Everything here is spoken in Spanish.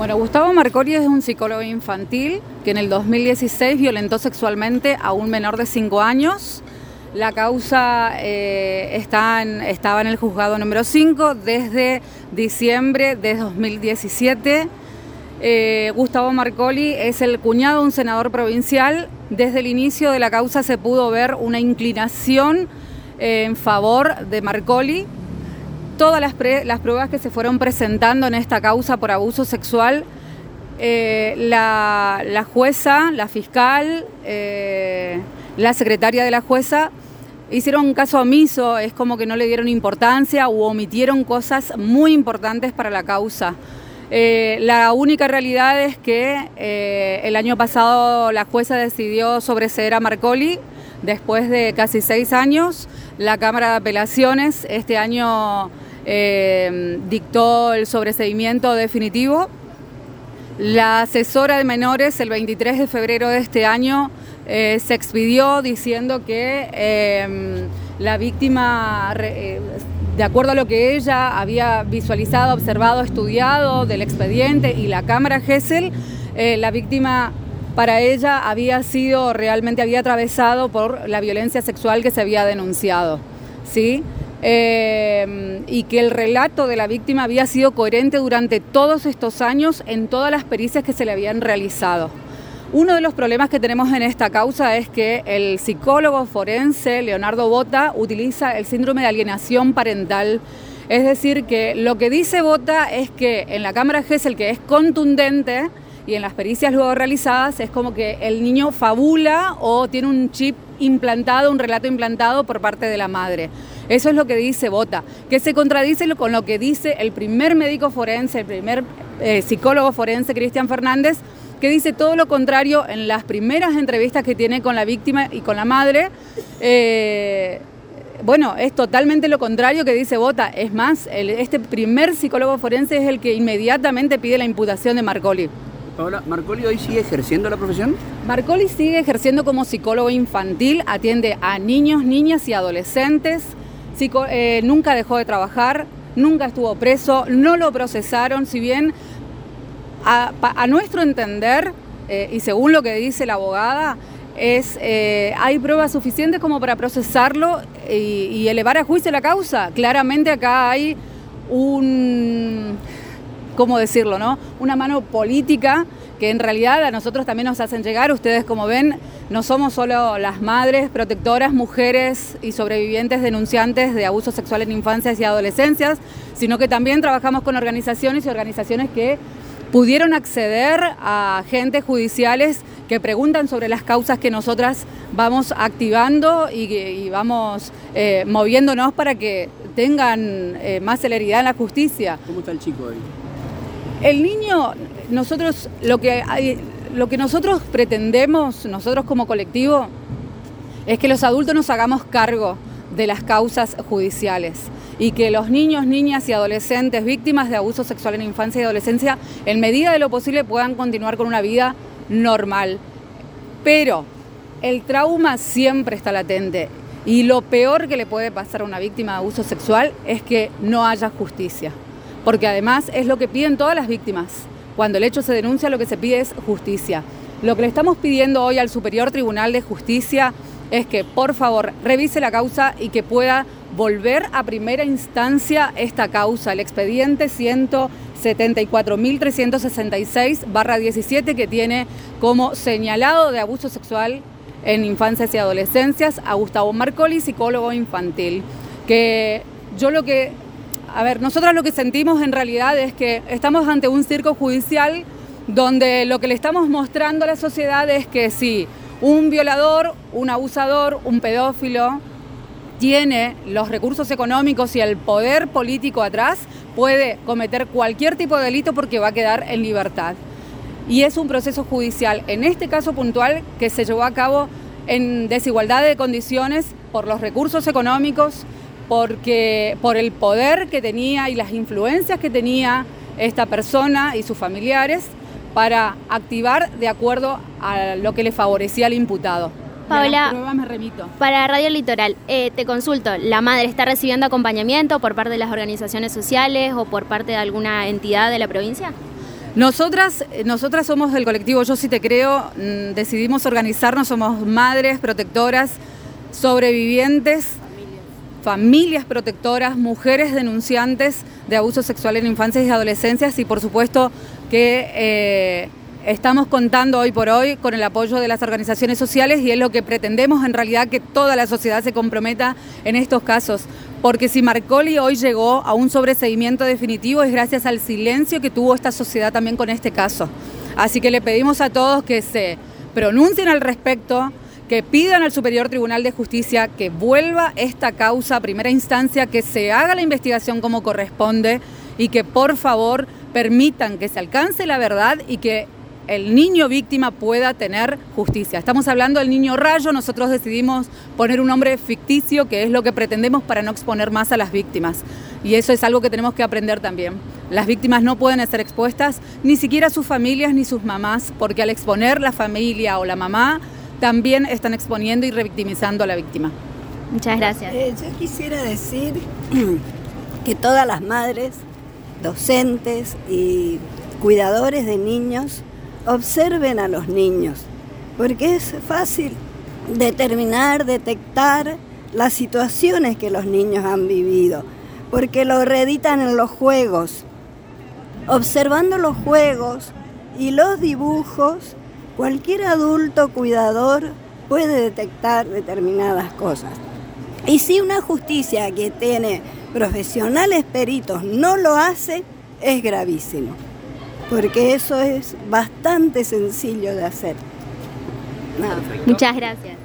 Bueno, Gustavo Marcori es un psicólogo infantil que en el 2016 violentó sexualmente a un menor de 5 años. La causa eh, está estaba en el juzgado número 5 desde diciembre de 2017. Eh, Gustavo Marcoli es el cuñado de un senador provincial. Desde el inicio de la causa se pudo ver una inclinación eh, en favor de Marcoli todas las, pruebas que se fueron presentando en esta causa por abuso sexual, eh, la, jueza, la fiscal, eh, la secretaria de la jueza hicieron caso omiso, es como que no le dieron importancia u omitieron cosas muy importantes para la causa. Eh, la única realidad es que el año pasado la jueza decidió sobreseer a Marcoli después de casi seis años. La Cámara de Apelaciones este año eh, dictó el sobreseimiento definitivo. La asesora de menores el 23 de febrero de este año eh, se expidió diciendo que em, la víctima, eh, de acuerdo a lo que ella había visualizado, observado, estudiado del expediente y la cámara GESEL, la víctima para ella había sido, realmente había atravesado por la violencia sexual que se había denunciado. ¿sí? Eh, y que el relato de la víctima había sido coherente durante todos estos años en todas las pericias que se le habían realizado. Uno de los problemas que tenemos en esta causa es que el psicólogo forense Leonardo Bota utiliza el síndrome de alienación parental. Es decir, que lo que dice Bota es que en la cámara GESEL, que es contundente, y en las pericias luego realizadas, es como que el niño fabula o tiene un chip implantado, un relato implantado por parte de la madre. Eso es lo que dice Bota, que se contradice con lo que dice el primer médico forense, el primer eh, psicólogo forense, Cristian Fernández, que dice todo lo contrario en las primeras entrevistas que tiene con la víctima y con la madre. Eh, bueno, es totalmente lo contrario que dice Bota. Es más, este primer psicólogo forense es el que inmediatamente pide la imputación de Marcoli. Ahora, ¿Marcoli hoy sigue ejerciendo la profesión? Marcoli sigue ejerciendo como psicólogo infantil, atiende a niños, niñas y adolescentes eh, nunca dejó de trabajar, nunca estuvo preso, no lo procesaron, si bien a, nuestro entender, eh, y según lo que dice la abogada, es, eh, hay pruebas suficientes como para procesarlo y, y, elevar a juicio la causa. Claramente acá hay un, ¿cómo decirlo, no? Una mano política que en realidad a nosotros también nos hacen llegar. Ustedes, como ven, no somos solo las madres, protectoras, mujeres y sobrevivientes denunciantes de abusos sexuales en infancias y adolescencias, sino que también trabajamos con organizaciones y organizaciones que pudieron acceder a agentes judiciales que preguntan sobre las causas que nosotras vamos activando y, vamos eh, moviéndonos para que tengan eh, más celeridad en la justicia. ¿Cómo está el chico ahí? El niño, nosotros lo que lo que nosotros pretendemos, nosotros como colectivo, es que los adultos nos hagamos cargo de las causas judiciales y que los niños, niñas y adolescentes víctimas de abuso sexual en infancia y adolescencia, en medida de lo posible, puedan continuar con una vida normal. Pero el trauma siempre está latente y lo peor que le puede pasar a una víctima de abuso sexual es que no haya justicia porque además es lo que piden todas las víctimas. Cuando el hecho se denuncia, lo que se pide es justicia. Lo que le estamos pidiendo hoy al Superior Tribunal de Justicia es que, por favor, revise la causa y que pueda volver a primera instancia esta causa, el expediente 174.366-17 que tiene como señalado de abuso sexual en infancias y adolescencias a Gustavo Marcoli, psicólogo infantil. Que yo lo que a ver, nosotros lo que sentimos en realidad es que estamos ante un circo judicial donde lo que le estamos mostrando a la sociedad es que si un violador, un abusador, un pedófilo tiene los recursos económicos y el poder político atrás, puede cometer cualquier tipo de delito porque va a quedar en libertad. Y es un proceso judicial, en este caso puntual, que se llevó a cabo en desigualdad de condiciones por los recursos económicos, porque por el poder que tenía y las influencias que tenía esta persona y sus familiares para activar de acuerdo a lo que le favorecía al imputado. Paola, me remito. para Radio Litoral, eh, te consulto, ¿la madre está recibiendo acompañamiento por parte de las organizaciones sociales o por parte de alguna entidad de la provincia? Nosotras, nosotras somos del colectivo Yo sí te creo, mm, decidimos organizarnos, somos madres protectoras, sobrevivientes, familias, protectoras, mujeres denunciantes de abuso sexual en infancias y adolescencias y por supuesto que eh, estamos contando hoy por hoy con el apoyo de las organizaciones sociales y es lo que pretendemos en realidad que toda la sociedad se comprometa en estos casos. Porque si Marcoli hoy llegó a un sobreseguimiento definitivo es gracias al silencio que tuvo esta sociedad también con este caso. Así que le pedimos a todos que se pronuncien al respecto, que pidan al Superior Tribunal de Justicia que vuelva esta causa a primera instancia, que se haga la investigación como corresponde y que por favor permitan que se alcance la verdad y que el niño víctima pueda tener justicia. Estamos hablando del niño rayo, nosotros decidimos poner un nombre ficticio, que es lo que pretendemos para no exponer más a las víctimas. Y eso es algo que tenemos que aprender también. Las víctimas no pueden ser expuestas, ni siquiera sus familias ni sus mamás, porque al exponer la familia o la mamá, también están exponiendo y revictimizando a la víctima. Muchas gracias. Eh, yo quisiera decir que todas las madres, docentes y cuidadores de niños observen a los niños, porque es fácil determinar, detectar las situaciones que los niños han vivido, porque lo reeditan en los juegos. Observando los juegos y los dibujos, cualquier adulto cuidador puede detectar determinadas cosas. Y si una justicia que tiene profesionales peritos no lo hace, es gravísimo porque eso es bastante sencillo de hacer. Muchas gracias.